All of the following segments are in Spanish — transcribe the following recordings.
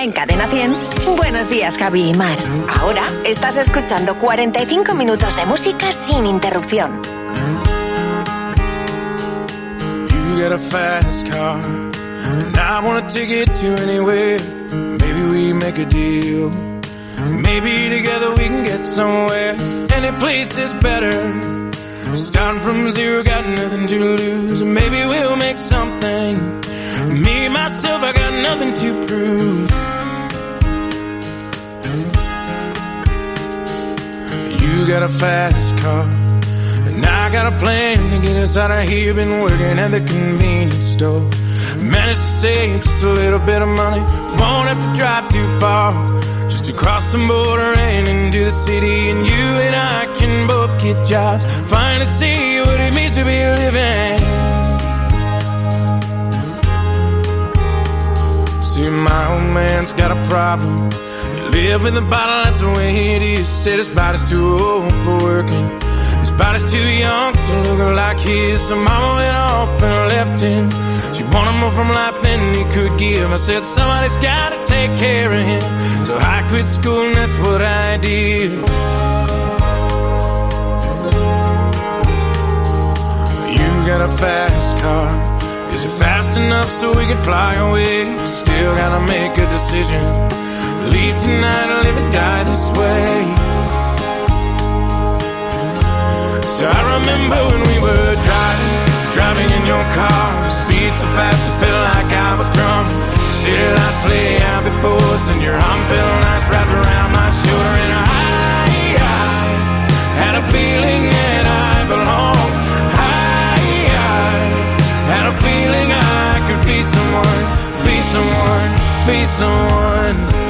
En Cadena 100, buenos días Javi y Mar. Ahora estás escuchando 45 minutos de música sin interrupción. You get a fast car, and I wanna take it to anywhere. Maybe we make a deal. Maybe together we can get somewhere. Any place is better. Starting from zero, got nothing to lose. Maybe we'll make something. Me, myself, I got nothing to prove. You got a fast car. And I got a plan to get us out of here. Been working at the convenience store. Managed to save just a little bit of money. Won't have to drive too far. Just to cross the border and into the city. And you and I can both get jobs. Finally see what it means to be living. See, my old man's got a problem. Live in the bottle, that's the way it is. Said his body's too old for working. His body's too young to look like his. So mama went off and left him. She wanted more from life than he could give. I said, somebody's gotta take care of him. So I quit school and that's what I did. You got a fast car. Is it fast enough so we can fly away? Still gotta make a decision. Leave tonight or live or die this way. So I remember when we were driving, driving in your car. Speed so fast, I felt like I was drunk. City lights lay out before us, and your arm felt nice wrapped around my shoulder. And I, I had a feeling that I belonged. I, I had a feeling I could be someone, be someone, be someone.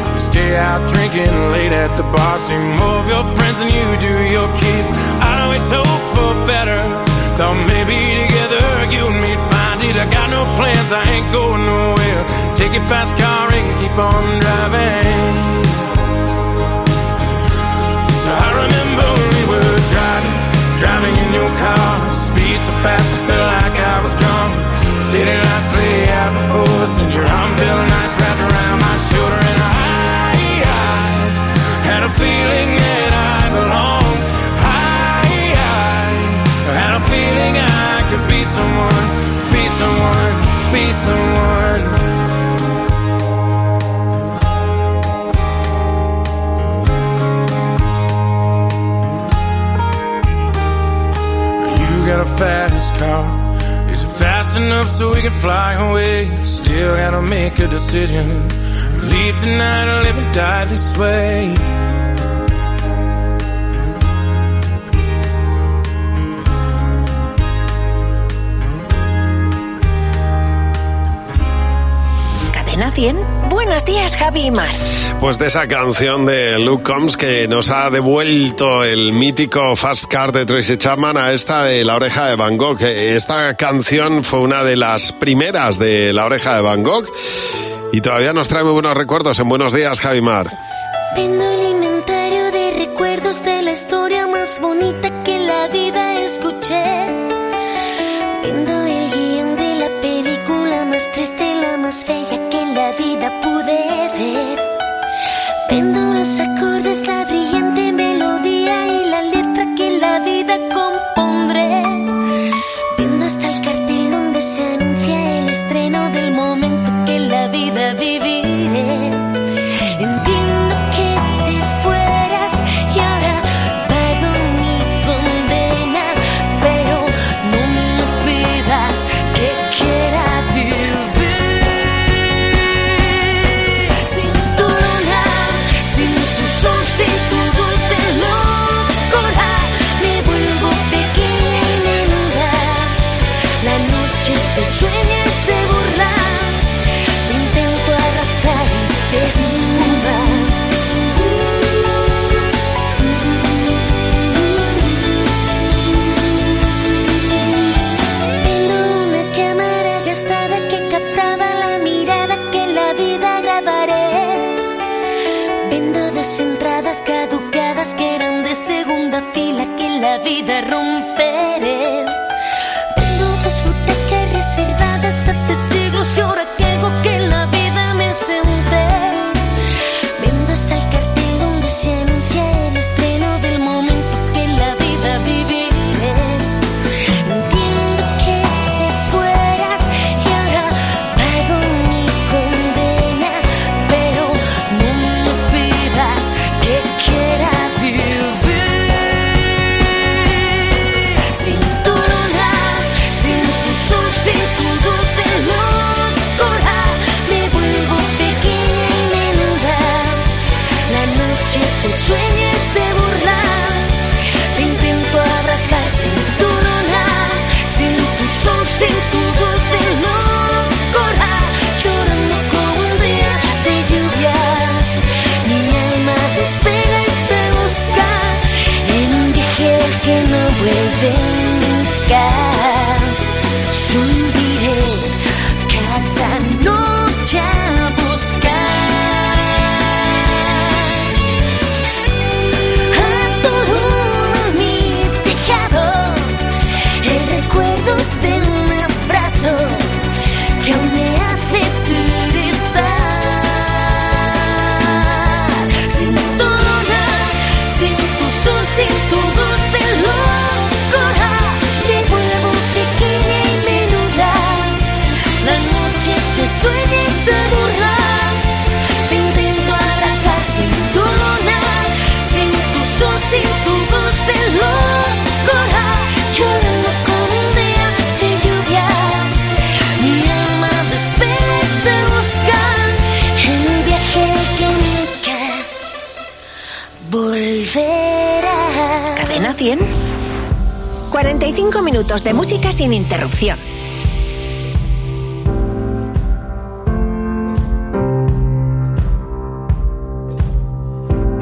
Stay out drinking late at the bar. See more of your friends than you do your kids. I it's hope for better. Thought maybe together you and me'd find it. I got no plans, I ain't going nowhere. Take your fast car and keep on driving. So I remember we were driving, driving in your car. Speed so fast, I felt like I was drunk. City lights lay out before us, and your arm felt nice feeling that I belonged. I, I had a feeling I could be someone, be someone, be someone. You got a fast car. Is it fast enough so we can fly away? Still gotta make a decision. Leave tonight or live and die this way. Cadena 100, buenos días Javi y Mar. Pues de esa canción de Luke Combs que nos ha devuelto el mítico Fast Car de Tracy Chapman a esta de La Oreja de Van Gogh. Esta canción fue una de las primeras de La Oreja de Van Gogh y todavía nos trae muy buenos recuerdos en Buenos Días, Javimar. Vendo el Vendo los acordes, la brillante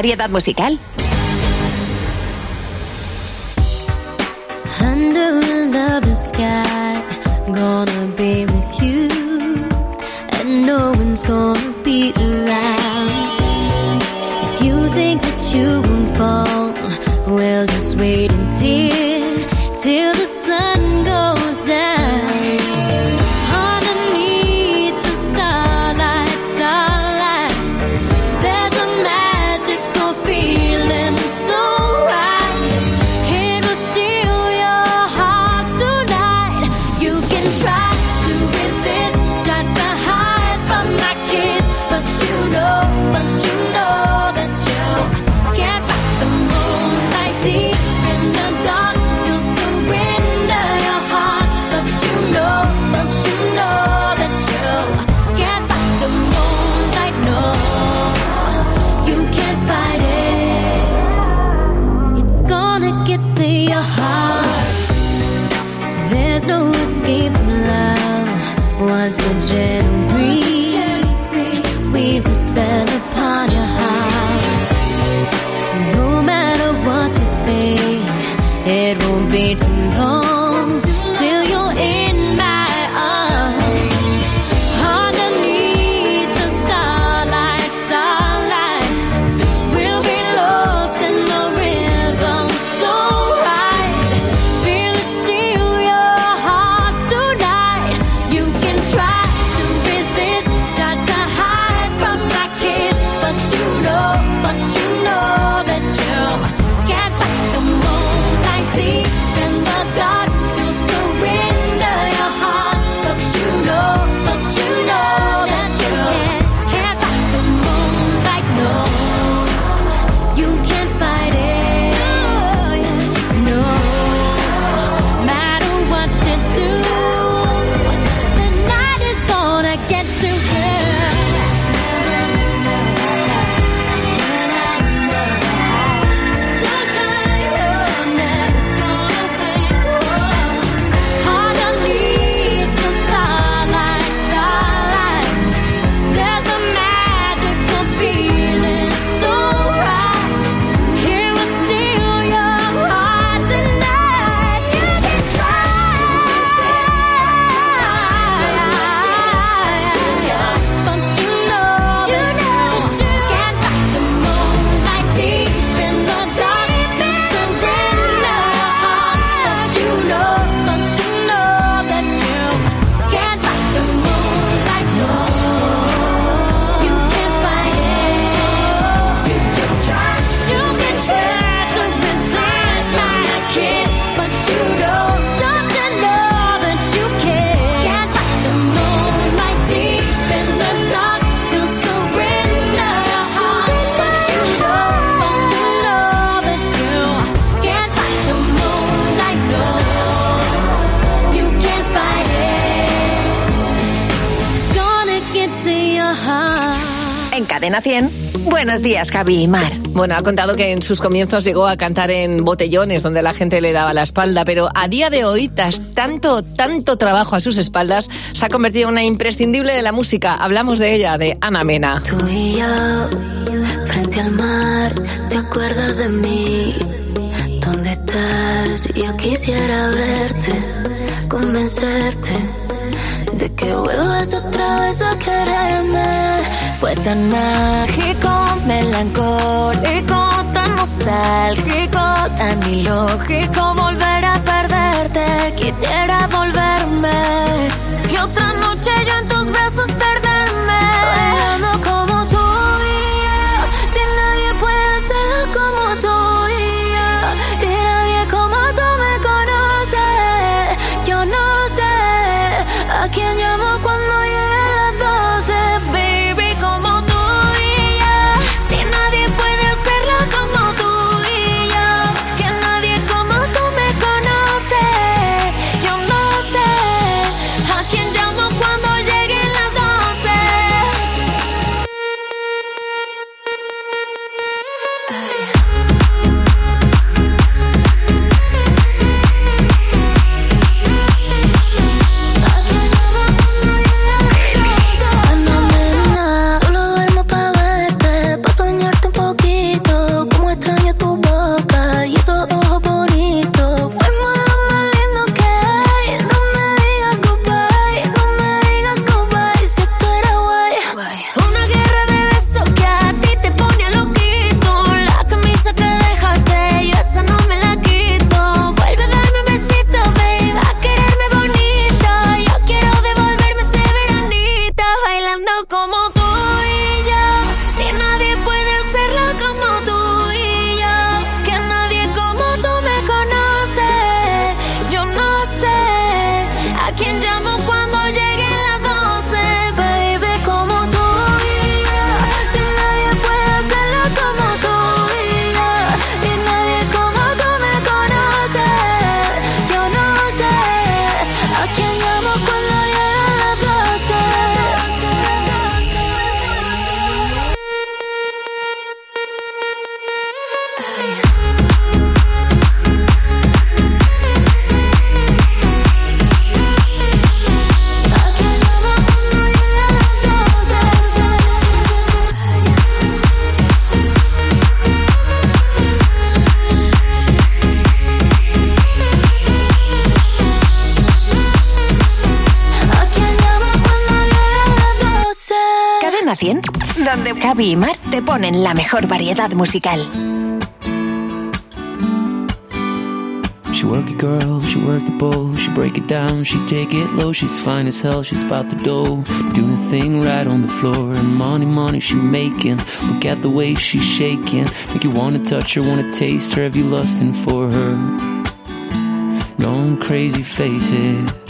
variedad musical. Buenos días, Javi y Mar. Bueno, ha contado que en sus comienzos llegó a cantar en botellones donde la gente le daba la espalda, pero a día de hoy, tras tanto, tanto trabajo a sus espaldas, se ha convertido en una imprescindible de la música. Hablamos de ella, de Ana Mena. Tú y yo, frente al mar, ¿te acuerdas de mí? ¿Dónde estás? Yo quisiera verte, convencerte de que vuelvas otra vez a quererme. Fue tan mágico, melancólico, tan nostálgico, tan ilógico volver a perderte. Quisiera volverme y otra noche yo en tus brazos perderme. Javi y Mar te ponen la mejor variedad musical. She work it, girl, she work the bowl, she break it down, she take it low, she's fine as hell, she's about the dough, doing the thing right on the floor, and money, money she making, look at the way she's shaking, make you wanna touch her, wanna taste her, have you lusting for her, going crazy, face it.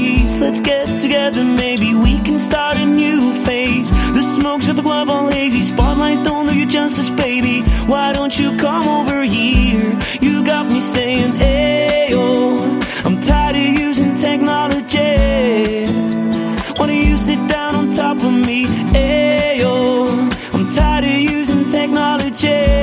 craze. Let's get together, maybe we can start a new phase. The smokes at the club all hazy. Spotlights don't do you justice, baby. Why don't you come over here? You got me saying, Ayo. I'm tired of using technology. Why don't you sit down on top of me? Ayo. I'm tired of using technology.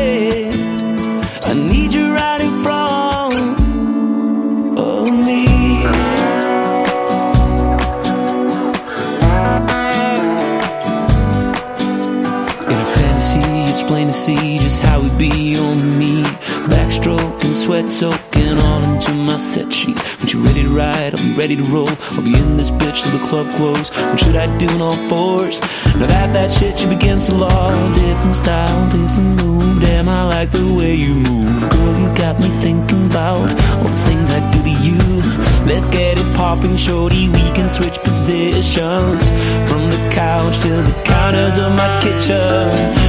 Sweat soaking all into my set sheets. When you ready to ride, I'll be ready to roll. I'll be in this bitch till the club close. What should I do in all fours? Now that that shit you against the law. Different style, different move. Damn, I like the way you move. Girl, you got me thinking about all the things I do to you. Let's get it popping, shorty. We can switch positions from the couch to the counters of my kitchen.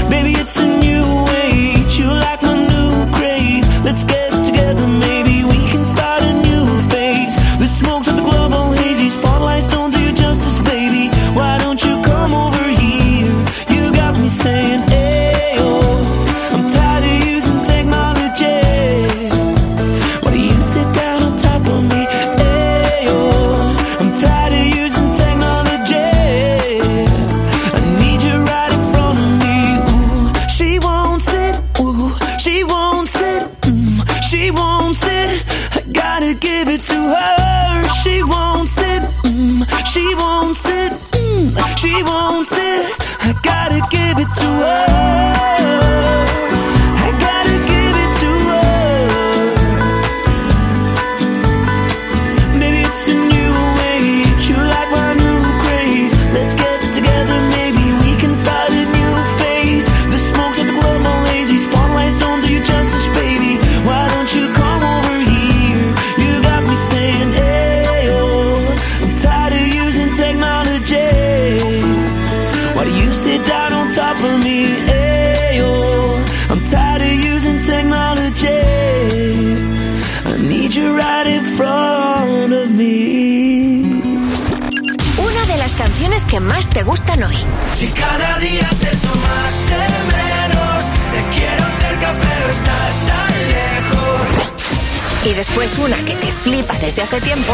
Y después una que te flipa desde hace tiempo.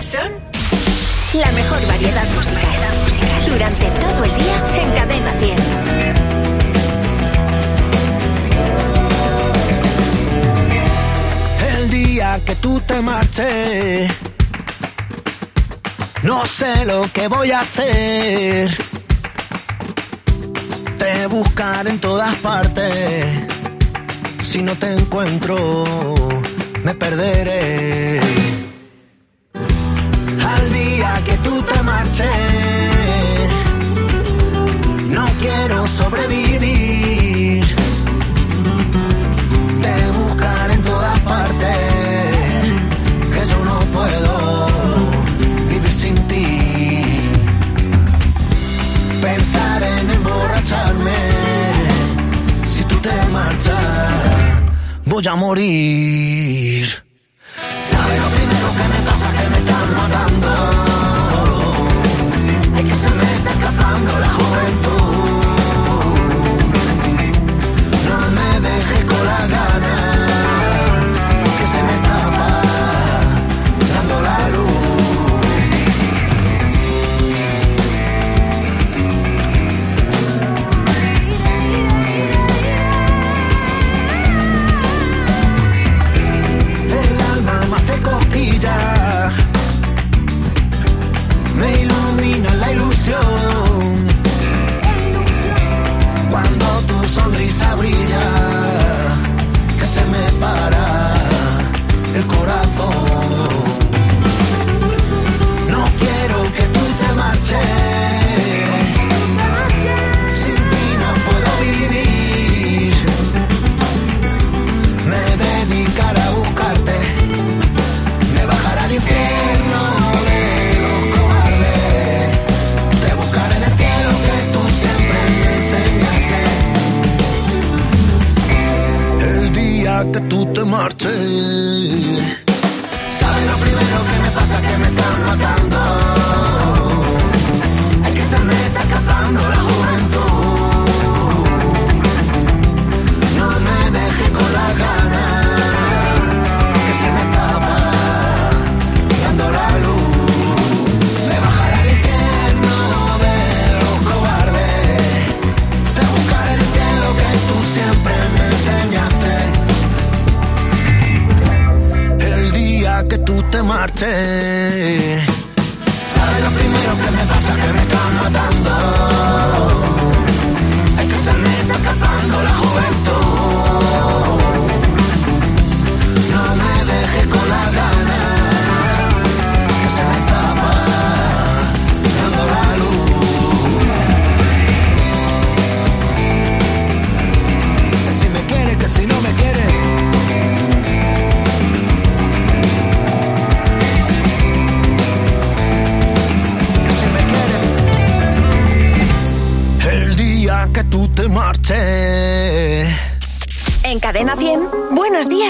Son la mejor variedad musical. Durante todo el día en Cadena 100. El día que tú te marches, no sé lo que voy a hacer. Te buscaré en todas partes. Si no te encuentro, me perderé. Al día que tú te marches, no quiero sobrevivir. Voy a morir.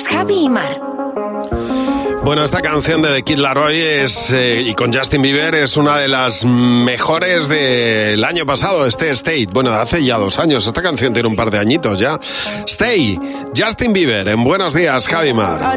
Javi y Mar. Bueno, esta canción de The Kid Laroi es, eh, y con Justin Bieber es una de las mejores del año pasado, este State. Bueno, hace ya dos años. Esta canción tiene un par de añitos ya. Stay, Justin Bieber, en Buenos Días, Javi Mar. I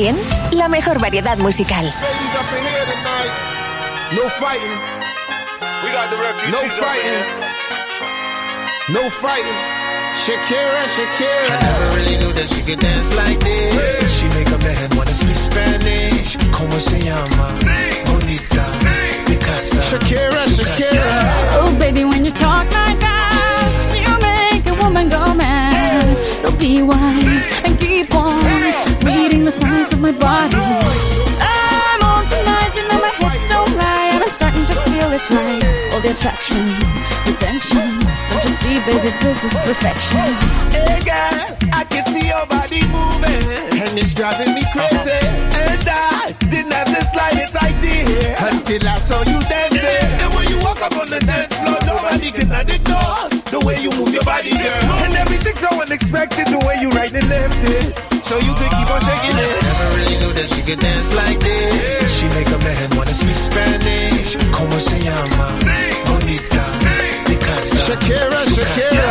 100, la mejor variedad musical. No fighting. We got the refugees No fighting. No fighting. Shakira, Shakira. I never really knew that she could dance like this. She make a man wanna speak Spanish. Como se llama? Bonita. Picasa. Shakira, Shakira. Oh, baby, when you talk like that, you make a woman go mad. So be wise and keep on reading the size of my body. I'm on tonight, you know my hips don't lie, and I'm starting to feel it's right. All the attraction, the tension. Don't you see, baby, this is perfection. Hey girl, I can see your body moving, and it's driving me crazy. And I didn't have the slightest idea until I saw you dancing. Up on the dance floor, nobody can ignore the way you move your body, girl. And everything's so unexpected, the way you right and left it. So you can keep on shaking it. Never really knew that she could dance like this. She make a man wanna speak Spanish. Como se llama? Bonita. Picasa. Shakira, Shakira.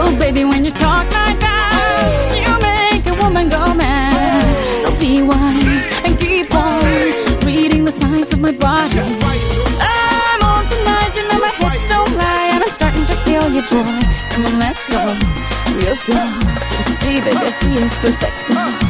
Oh, baby, when you talk like that, oh. you make a woman go mad. Oh. So be wise and keep on reading the signs of my body. Boy. Come on, let's go. Real slow. Don't you see, baby, I see it's perfect.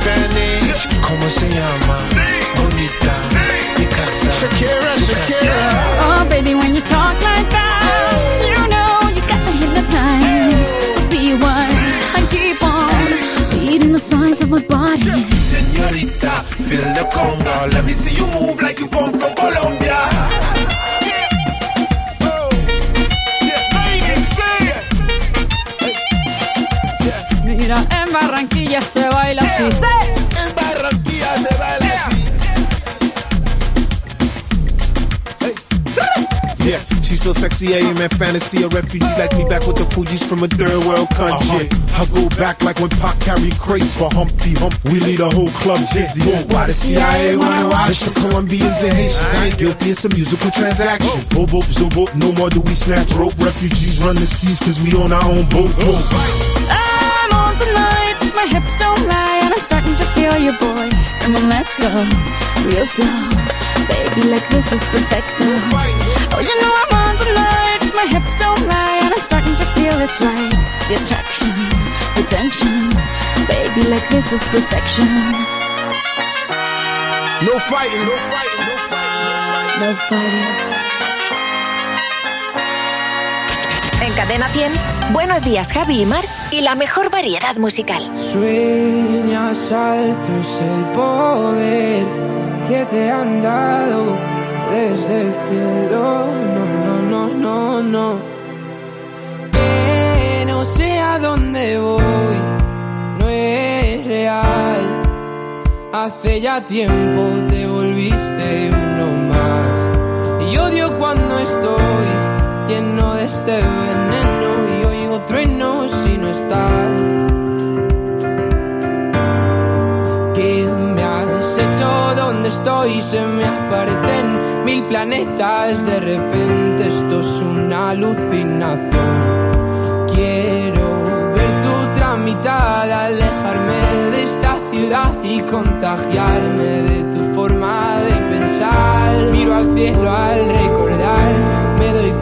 Spanish. ¿Cómo se llama? Bonita. Shakira. Shakira. Of my body. Señorita, feel the conga. Let me see you move like you come from Colombia. Mira, en Barranquilla se baila así. En so sexy, I am in fantasy. A refugee like me back with the Fuji's from a third world country. I go back like when Pac carried crates for Humpty Hump. We lead a whole club dizzy. Why the CIA wanna watch the Colombians and Haitians? I ain't guilty, it's a musical transaction. Boop, boop, zoop, boop, no more do we snatch rope. Refugees run the seas cause we own our own boat. boat. I'm on tonight, my hips don't lie, and I'm starting to feel you, boy. Come on, let's go, real slow. Baby, like this is perfect. Oh, you know I'm on tonight, my hips don't lie, and I'm starting to feel it's right. The attraction, the tension. Baby, like this is perfection. No fighting, no fighting, no fighting. No fighting. En Cadena 100, Buenos Días Javi y Mar y la mejor variedad musical. Sueñas alto es el poder que te han dado desde el cielo. No, no, no, no, no. Que no sé a dónde voy, no es real. Hace ya tiempo te volviste uno más. Y odio cuando estoy lleno de este veneno y oigo truenos si no estás. ¿Qué me has hecho? ¿Dónde estoy? Se me aparecen mil planetas. De repente esto es una alucinación. Quiero ver tu tramitada, alejarme de esta ciudad y contagiarme de tu forma de pensar. Miro al cielo al recordar,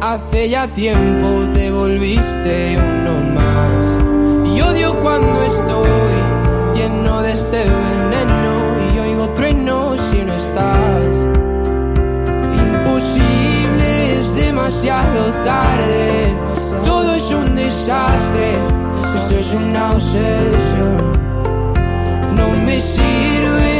Hace ya tiempo te volviste uno más. Y odio cuando estoy lleno de este veneno y oigo truenos si no estás. Imposible, es demasiado tarde. Todo es un desastre. Esto es una obsesión. No me sirven tus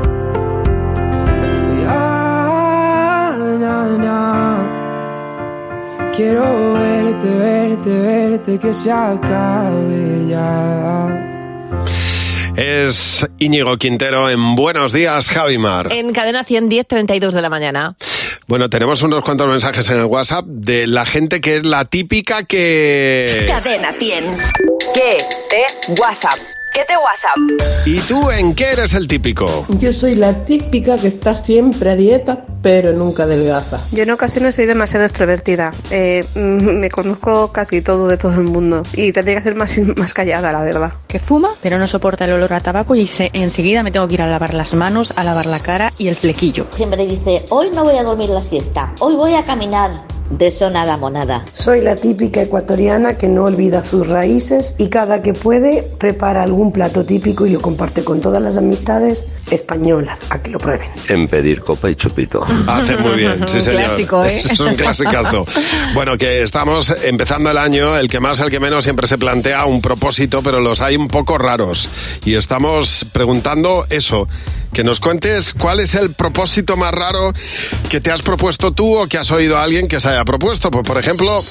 Quiero verte, verte, verte, que se acabe ya. Es Íñigo Quintero en Buenos Días, Javimar. En cadena 100, 10, 32 de la mañana. Bueno, tenemos unos cuantos mensajes en el WhatsApp de la gente que es la típica que... Cadena 100. ¿Qué te WhatsApp? ¿Qué te WhatsApp? ¿Y tú en qué eres el típico? Yo soy la típica que está siempre a dieta, pero nunca delgaza. Yo en ocasiones soy demasiado extrovertida. Eh, me conozco casi todo de todo el mundo y tendría que ser más, más callada, la verdad. que fuma, pero no soporta el olor a tabaco y se- enseguida me tengo que ir a lavar las manos, a lavar la cara y el flequillo. Siempre dice, hoy no voy a dormir la siesta, hoy voy a caminar. De eso nada, monada. Soy la típica ecuatoriana que no olvida sus raíces y cada que puede prepara algún plato típico y lo comparte con todas las amistades españolas a que lo prueben. En pedir copa y chupito. Hace muy bien, sí Un señor. clásico, ¿eh? Es un clasicazo. Bueno, que estamos empezando el año, el que más, el que menos siempre se plantea un propósito, pero los hay un poco raros. Y estamos preguntando eso, que nos cuentes cuál es el propósito más raro que te has propuesto tú o que has oído a alguien que se haya propuesto. Pues, por ejemplo,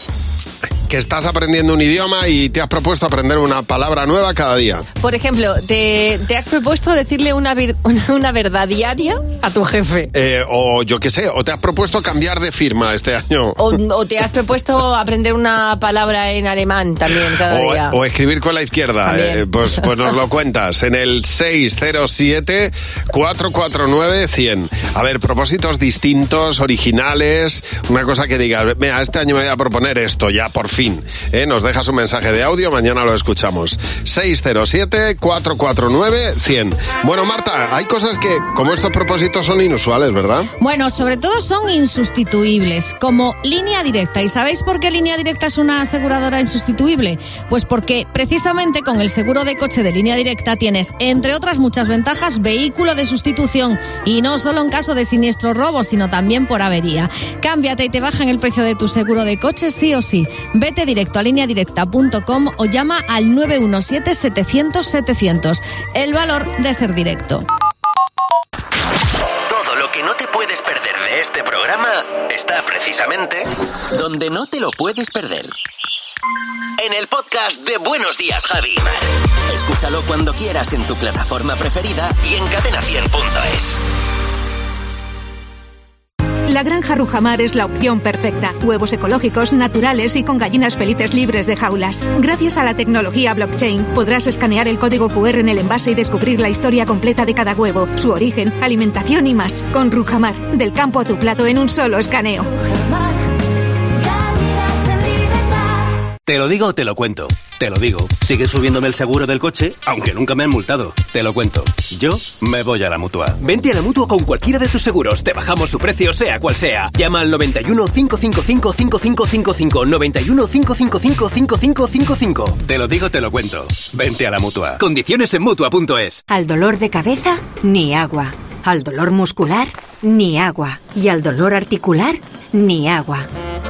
que estás aprendiendo un idioma y te has propuesto aprender una palabra nueva cada día. Por ejemplo, ¿te, te has propuesto decirle una, vir- una, verdad diaria a tu jefe? Eh, o yo qué sé, o te has propuesto cambiar de firma este año. O, o te has propuesto aprender una palabra en alemán también cada O, día? o escribir con la izquierda, eh, pues, pues nos lo cuentas en el 607-449-100. A ver, propósitos distintos, originales, una cosa que digas, mira, este año me voy a proponer esto, ya por fin. ¿eh? Nos dejas un mensaje de audio, mañana lo escuchamos. 607-449-100. Bueno, Marta, hay cosas que, como estos propósitos, son inusuales, ¿verdad? Bueno, sobre todo son insustituibles, como línea directa. ¿Y sabéis por qué línea directa es una aseguradora insustituible? Pues porque precisamente con el seguro de coche de línea directa tienes, entre otras muchas ventajas, vehículo de sustitución. Y no solo en caso de siniestro robo, sino también por avería. Cámbiate y te bajan el precio de tu seguro de coche sí o sí. Vete directo a lineadirecta.com o llama al 917-700-700. El valor de ser directo. Todo lo que no te puedes perder de este programa está precisamente donde no te lo puedes perder. En el podcast de Buenos Días, Javi. Escúchalo cuando quieras en tu plataforma preferida y en cadena100.es. La granja Rujamar es la opción perfecta. Huevos ecológicos, naturales y con gallinas felices libres de jaulas. Gracias a la tecnología blockchain podrás escanear el código QR en el envase y descubrir la historia completa de cada huevo, su origen, alimentación y más. Con Rujamar, del campo a tu plato en un solo escaneo. Te lo digo o te lo cuento. Te lo digo. Sigue subiéndome el seguro del coche, aunque nunca me han multado. Te lo cuento. Yo me voy a la mutua. Vente a la mutua con cualquiera de tus seguros. Te bajamos su precio, sea cual sea. Llama al 91 555 5555. 91 555 5555. Te lo digo, te lo cuento. Vente a la mutua. Condiciones en mutua.es. Al dolor de cabeza, ni agua. Al dolor muscular, ni agua. Y al dolor articular, ni agua.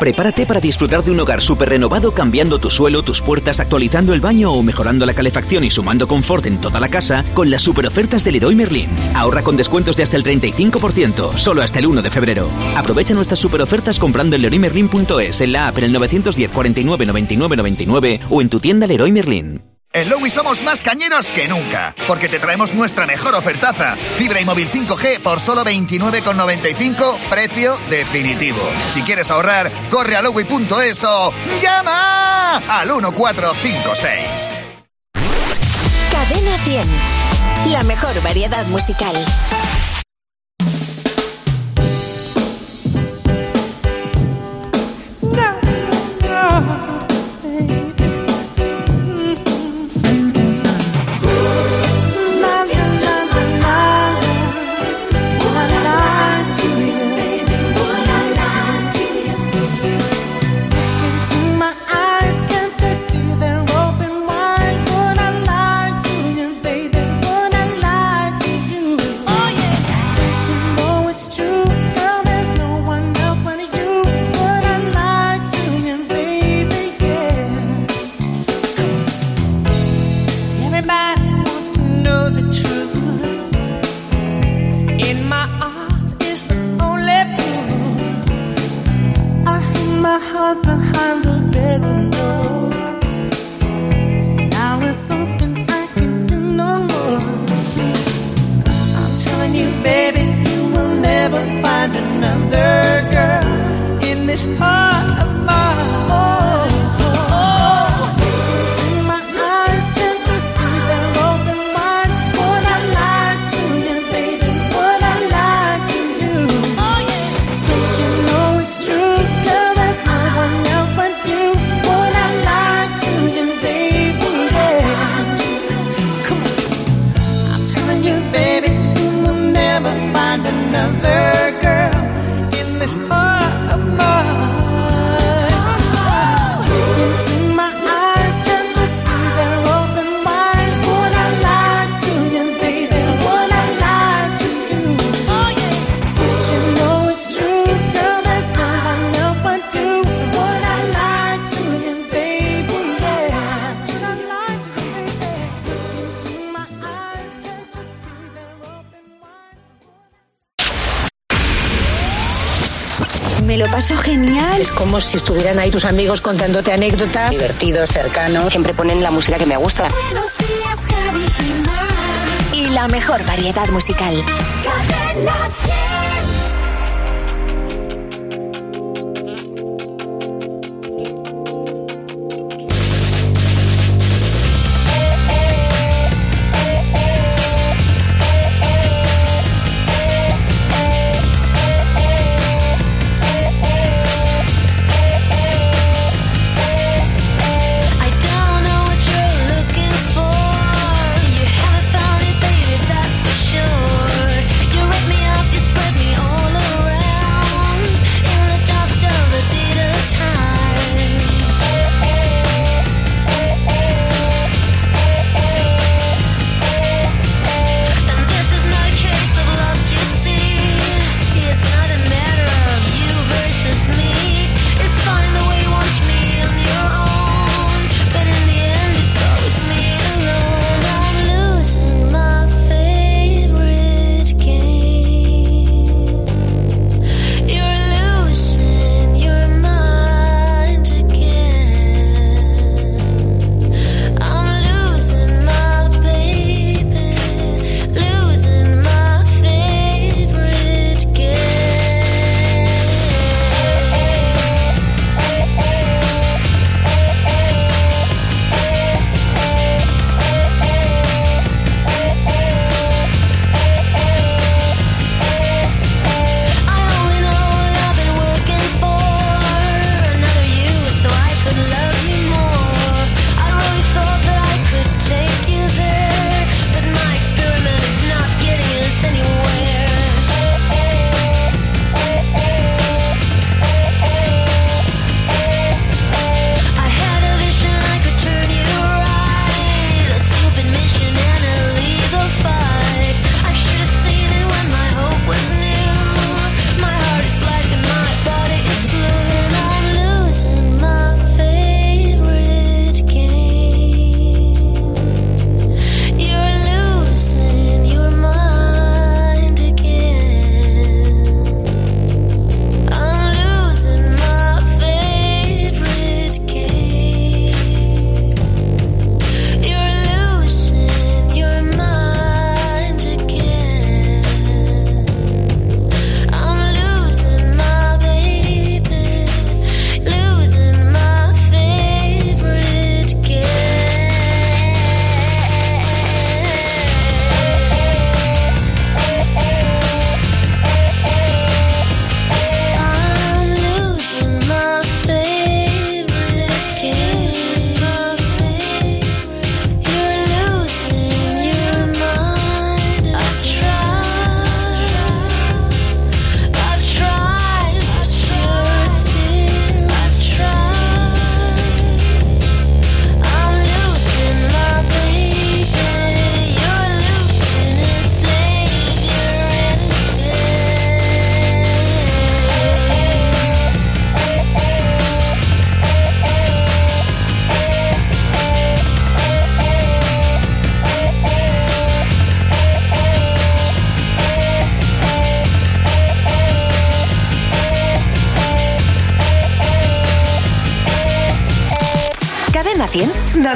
Prepárate para disfrutar de un hogar súper renovado cambiando tu suelo, tus puertas, actualizando el baño o mejorando la calefacción y sumando confort en toda la casa con las super ofertas del Leroy Merlin. Ahorra con descuentos de hasta el 35%, solo hasta el 1 de febrero. Aprovecha nuestras super ofertas comprando en leroymerlin.es, en la app en el 910 49 99 99 o en tu tienda Leroy Merlin. En Lowy somos más cañeros que nunca, porque te traemos nuestra mejor ofertaza. Fibra y móvil 5G por solo 29,95, precio definitivo. Si quieres ahorrar, corre a lowy.es o llama al 1456. Cadena 100. La mejor variedad musical. como si estuvieran ahí tus amigos contándote anécdotas. Divertidos, cercanos. Siempre ponen la música que me gusta. Buenos días, Javi y, Mar. y la mejor variedad musical. Cadena 100.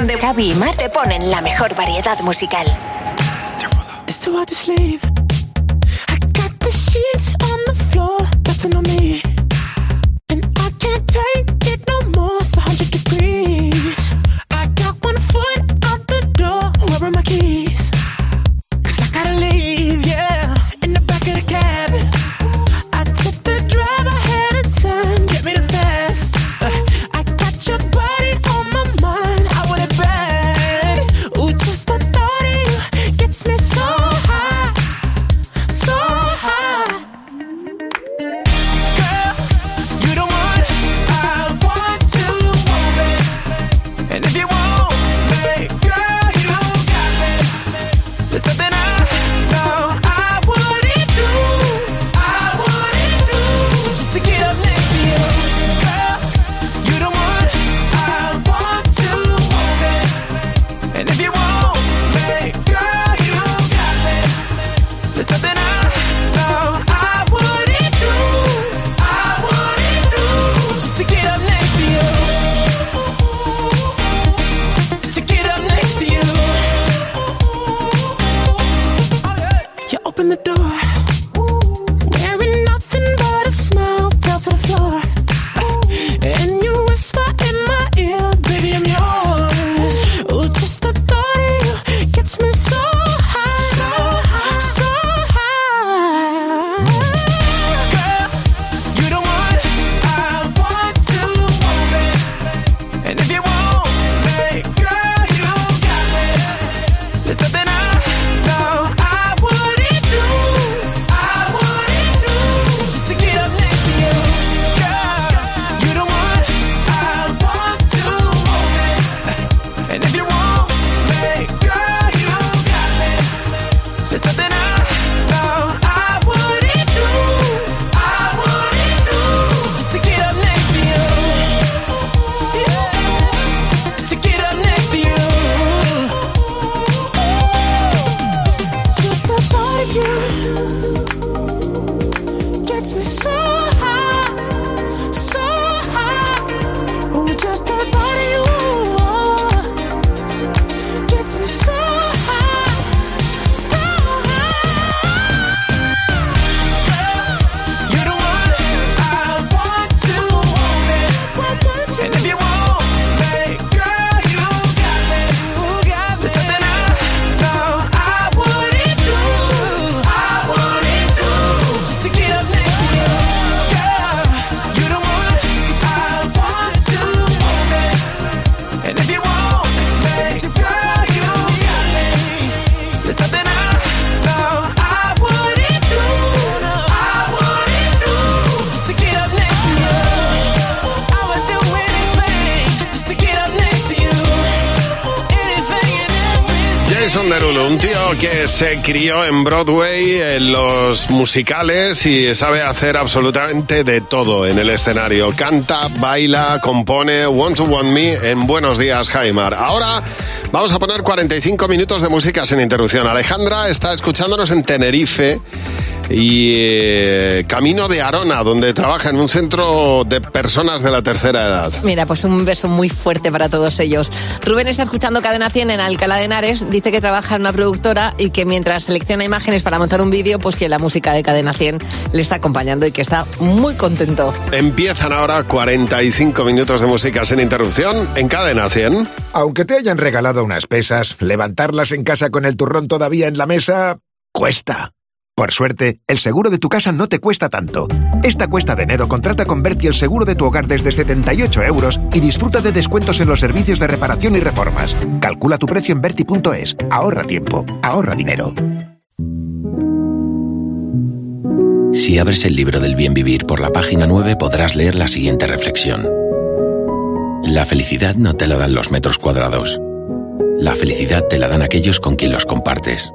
donde Javi y Mar te ponen la mejor variedad musical. Que se crió en Broadway, en los musicales y sabe hacer absolutamente de todo en el escenario. Canta, baila, compone, Want to Want Me en Buenos Días, Jaimar. Ahora vamos a poner 45 minutos de música sin interrupción. Alejandra está escuchándonos en Tenerife y eh, camino de Arona, donde trabaja en un centro de personas de la tercera edad. Mira, pues un beso muy fuerte para todos ellos. Rubén está escuchando Cadena 100 en Alcalá de Henares. Dice que trabaja en una productora y que mientras selecciona imágenes para montar un vídeo, pues que la música de Cadena 100 le está acompañando y que está muy contento. Empiezan ahora 45 minutos de música sin interrupción en Cadena 100. Aunque te hayan regalado unas pesas, levantarlas en casa con el turrón todavía en la mesa cuesta. Por suerte, el seguro de tu casa no te cuesta tanto. Esta cuesta de enero contrata con Berti el seguro de tu hogar desde 78 euros y disfruta de descuentos en los servicios de reparación y reformas. Calcula tu precio en Berti.es. Ahorra tiempo, ahorra dinero. Si abres el libro del bien vivir por la página 9 podrás leer la siguiente reflexión. La felicidad no te la dan los metros cuadrados. La felicidad te la dan aquellos con quien los compartes.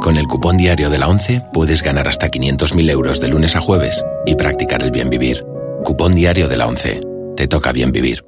Con el cupón diario de la 11 puedes ganar hasta 500.000 euros de lunes a jueves y practicar el bien vivir. Cupón diario de la 11. Te toca bien vivir.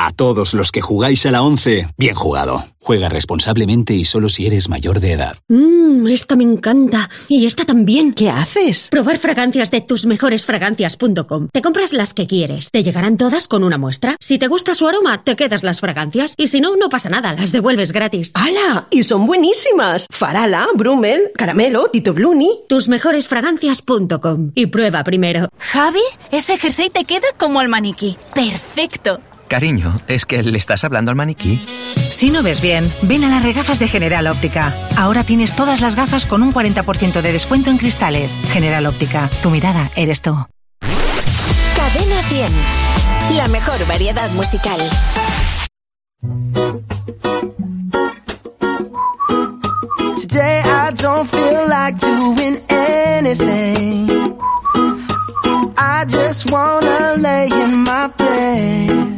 A todos los que jugáis a la 11, bien jugado. Juega responsablemente y solo si eres mayor de edad. Mmm, esta me encanta. Y esta también. ¿Qué haces? Probar fragancias de tusmejoresfragancias.com. Te compras las que quieres. Te llegarán todas con una muestra. Si te gusta su aroma, te quedas las fragancias. Y si no, no pasa nada. Las devuelves gratis. ¡Hala! Y son buenísimas. Farala, Brummel, Caramelo, Tito Bluni. Tusmejoresfragancias.com. Y prueba primero. Javi, ese jersey te queda como al maniquí. Perfecto. Cariño, ¿es que le estás hablando al maniquí? Si no ves bien, ven a las regafas de General Óptica. Ahora tienes todas las gafas con un 40% de descuento en cristales. General Óptica, tu mirada eres tú. Cadena 100. La mejor variedad musical. Today I don't feel like doing anything. I just wanna lay in my bed.